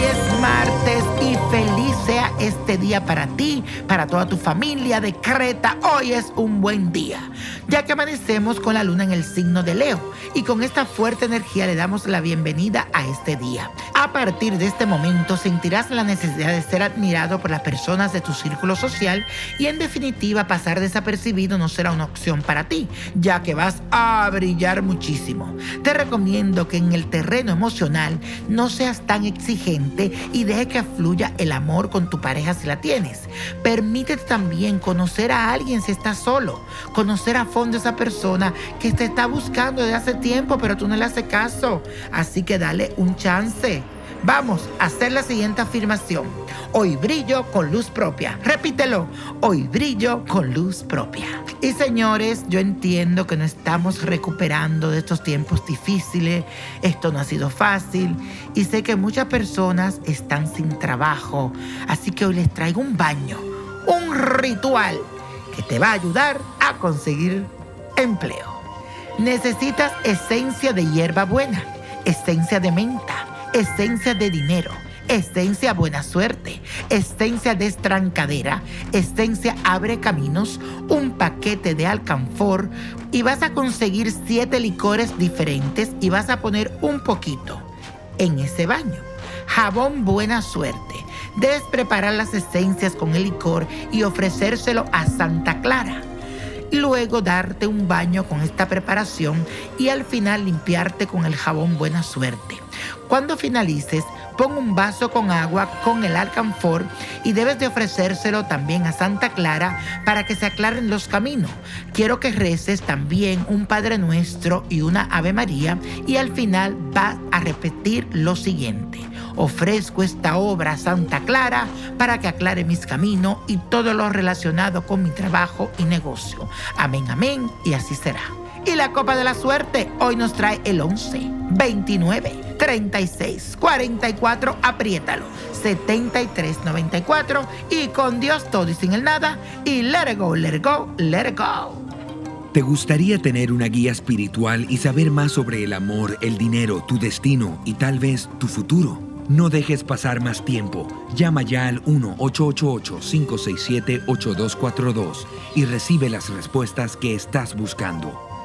yes, my ti, para toda tu familia. Decreta, hoy es un buen día, ya que amanecemos con la luna en el signo de Leo y con esta fuerte energía le damos la bienvenida a este día. A partir de este momento sentirás la necesidad de ser admirado por las personas de tu círculo social y en definitiva pasar desapercibido no será una opción para ti, ya que vas a brillar muchísimo. Te recomiendo que en el terreno emocional no seas tan exigente y deje que fluya el amor con tu pareja si la tienes. Permítete también conocer a alguien si estás solo, conocer a fondo a esa persona que te está buscando desde hace tiempo, pero tú no le haces caso. Así que dale un chance. Vamos a hacer la siguiente afirmación. Hoy brillo con luz propia. Repítelo. Hoy brillo con luz propia. Y señores, yo entiendo que no estamos recuperando de estos tiempos difíciles. Esto no ha sido fácil. Y sé que muchas personas están sin trabajo. Así que hoy les traigo un baño, un ritual que te va a ayudar a conseguir empleo. Necesitas esencia de hierba buena, esencia de menta esencia de dinero, esencia buena suerte, esencia de estrancadera, esencia abre caminos, un paquete de alcanfor y vas a conseguir siete licores diferentes y vas a poner un poquito en ese baño. Jabón buena suerte. Debes preparar las esencias con el licor y ofrecérselo a Santa Clara luego darte un baño con esta preparación y al final limpiarte con el jabón buena suerte. Cuando finalices, pon un vaso con agua con el alcanfor y debes de ofrecérselo también a Santa Clara para que se aclaren los caminos. Quiero que reces también un Padre Nuestro y una Ave María y al final vas a repetir lo siguiente. Ofrezco esta obra a Santa Clara para que aclare mis caminos y todo lo relacionado con mi trabajo y negocio. Amén, amén, y así será. Y la copa de la suerte hoy nos trae el 11, 29, 36, 44, apriétalo, 73, 94 y con Dios todo y sin el nada y let it go, let it go, let it go. ¿Te gustaría tener una guía espiritual y saber más sobre el amor, el dinero, tu destino y tal vez tu futuro? No dejes pasar más tiempo. Llama ya al 1-888-567-8242 y recibe las respuestas que estás buscando.